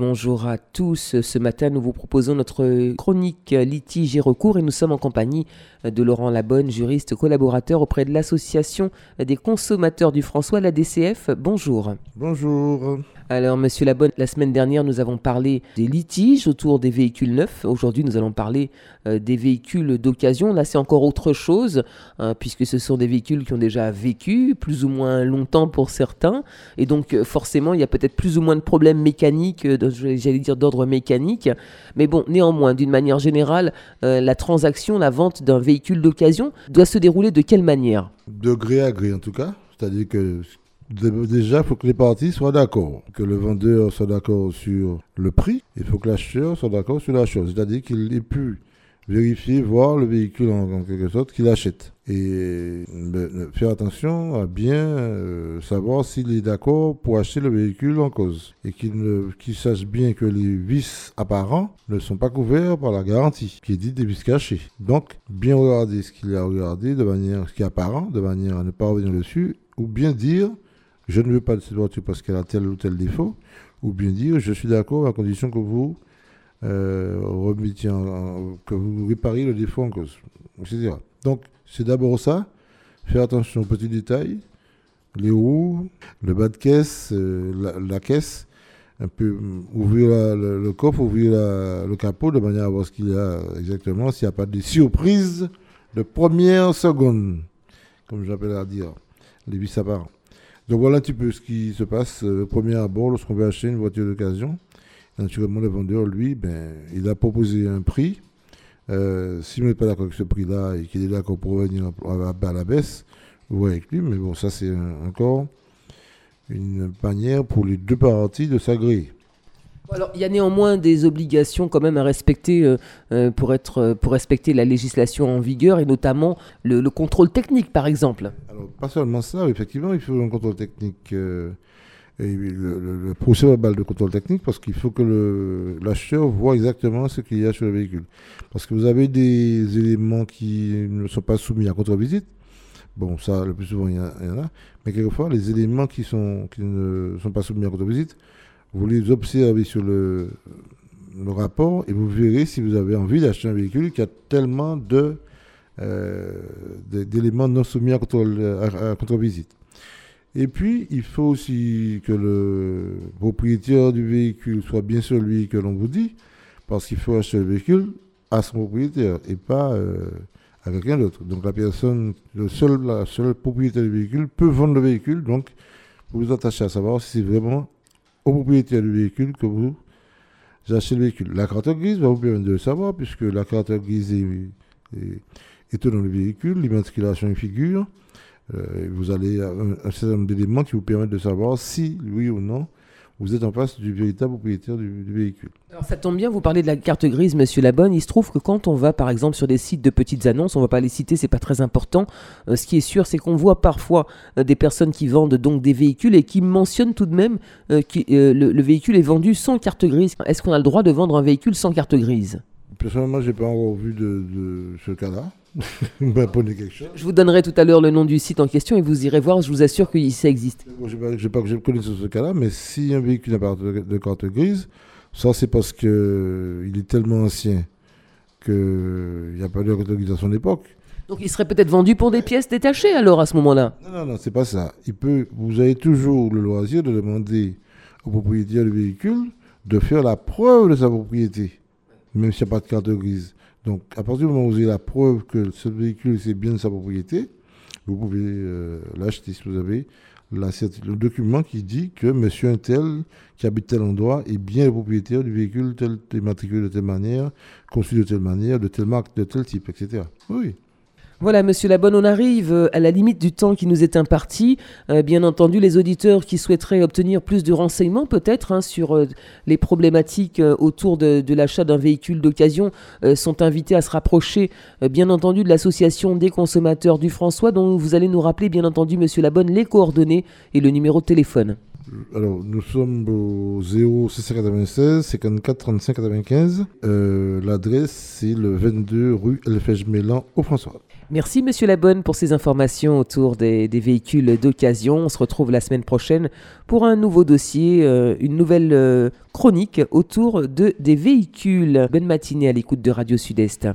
Bonjour à tous. Ce matin, nous vous proposons notre chronique litige et recours et nous sommes en compagnie de Laurent Labonne, juriste collaborateur auprès de l'Association des consommateurs du François, la DCF. Bonjour. Bonjour. Alors, monsieur Labonne, la semaine dernière, nous avons parlé des litiges autour des véhicules neufs. Aujourd'hui, nous allons parler euh, des véhicules d'occasion. Là, c'est encore autre chose, hein, puisque ce sont des véhicules qui ont déjà vécu, plus ou moins longtemps pour certains. Et donc, euh, forcément, il y a peut-être plus ou moins de problèmes mécaniques, euh, j'allais dire d'ordre mécanique. Mais bon, néanmoins, d'une manière générale, la transaction, la vente d'un véhicule d'occasion doit se dérouler de quelle manière? De gré à gré, en tout cas. C'est-à-dire que Déjà, il faut que les parties soient d'accord, que le vendeur soit d'accord sur le prix, il faut que l'acheteur soit d'accord sur la chose, c'est-à-dire qu'il ait pu vérifier, voir le véhicule en, quelque sorte qu'il achète. Et ben, faire attention à bien euh, savoir s'il est d'accord pour acheter le véhicule en cause. Et qu'il sache bien que les vices apparents ne sont pas couverts par la garantie, qui est dit des vices cachés. Donc, bien regarder ce qu'il a regardé de manière, ce qui est apparent, de manière à ne pas revenir dessus, ou bien dire je ne veux pas de cette voiture parce qu'elle a tel ou tel défaut, ou bien dire je suis d'accord à condition que vous euh, que vous répariez le défaut en cause, etc. Donc c'est d'abord ça, faire attention aux petits détails, les roues, le bas de caisse, euh, la, caisse, un peu ouvrir le, coffre, ouvrir le capot de manière à voir ce qu'il y a exactement, s'il n'y a pas de surprises de première seconde, comme j'appelle à dire, les vis apparents. Donc voilà un petit peu ce qui se passe euh, au premier abord lorsqu'on veut acheter une voiture d'occasion. Naturellement, le vendeur, lui, ben, il a proposé un prix. Euh, S'il n'est pas d'accord avec ce prix-là et qu'il est d'accord pour revenir à, la baisse, vous voyez avec lui. Mais bon, ça, c'est encore une manière pour les deux parties de s'agréer. Alors, il y a néanmoins des obligations quand même à respecter euh, euh, pour, être, euh, pour respecter la législation en vigueur et notamment le, contrôle technique, par exemple. Alors, pas seulement ça, effectivement, il faut un contrôle technique. Et le, procès verbal de contrôle technique parce qu'il faut que l'acheteur voit exactement ce qu'il y a sur le véhicule. Parce que vous avez des éléments qui ne sont pas soumis à contre-visite. Bon, ça, le plus souvent, il y, en a. Mais quelquefois, les éléments qui, sont, qui ne sont pas soumis à contre-visite vous les observez sur le, le, rapport et vous verrez si vous avez envie d'acheter un véhicule qui a tellement de, euh, d'éléments non soumis à contre-visite. Et puis, il faut aussi que le propriétaire du véhicule soit bien celui que l'on vous dit, parce qu'il faut acheter le véhicule à son propriétaire et pas euh, à quelqu'un d'autre. Donc, la personne, le seul, la seule propriétaire du véhicule peut vendre le véhicule. Donc, vous vous attachez à savoir si c'est vraiment au propriétaire du véhicule que vous achetez le véhicule. La carte grise va vous permettre de le savoir, puisque la carte grise est, dans le véhicule, l'immatriculation est figure. Euh, vous allez un, certain nombre d'éléments qui vous permettent de savoir si, oui ou non, vous êtes en face du véritable propriétaire du, véhicule. Alors ça tombe bien, vous parlez de la carte grise, monsieur Labonne. Il se trouve que quand on va par exemple sur des sites de petites annonces, on ne va pas les citer, c'est pas très important. Euh, ce qui est sûr, c'est qu'on voit parfois euh, des personnes qui vendent donc des véhicules et qui mentionnent tout de même que le, véhicule est vendu sans carte grise. Est-ce qu'on a le droit de vendre un véhicule sans carte grise? Personnellement, j'ai pas encore vu de ce cas-là. Je vous donnerai tout à l'heure le nom du site en question et vous irez voir, je vous assure que ça existe. je ne pas que je connais ce cas-là, mais si un véhicule n'a pas de carte grise, ça c'est parce qu'il est tellement ancien qu'il n'y a pas de carte grise à son époque. Donc il serait peut-être vendu pour des pièces détachées alors à ce moment-là? Non, non, non, c'est pas ça. Il peut, vous avez toujours le loisir de demander au propriétaire du véhicule de faire la preuve de sa propriété, même s'il n'y a pas de carte grise. Donc, à partir du moment où vous avez la preuve que ce véhicule, c'est bien de sa propriété, vous pouvez euh, l'acheter si vous avez le document qui dit que monsieur un tel qui habite tel endroit est bien le propriétaire du véhicule tel, immatriculé de telle manière, conçu de telle manière, de telle marque, de tel type, etc. Oui. Voilà, Monsieur Labonne, on arrive euh, à la limite du temps qui nous est imparti. Euh, bien entendu, les auditeurs qui souhaiteraient obtenir plus de renseignements, peut-être, hein, sur euh, les problématiques autour de, l'achat d'un véhicule d'occasion, sont invités à se rapprocher, bien entendu, de l'association des consommateurs du François, dont vous allez nous rappeler, bien entendu, Monsieur Labonne, les coordonnées et le numéro de téléphone. Alors, nous sommes au 0696 54 35 95. L'adresse, c'est le 22 rue Elfège-Mélan au François. Merci Monsieur Labonne pour ces informations autour des, véhicules d'occasion. On se retrouve la semaine prochaine pour un nouveau dossier, euh, une nouvelle euh, chronique autour de, des véhicules. Bonne matinée à l'écoute de Radio Sud-Est.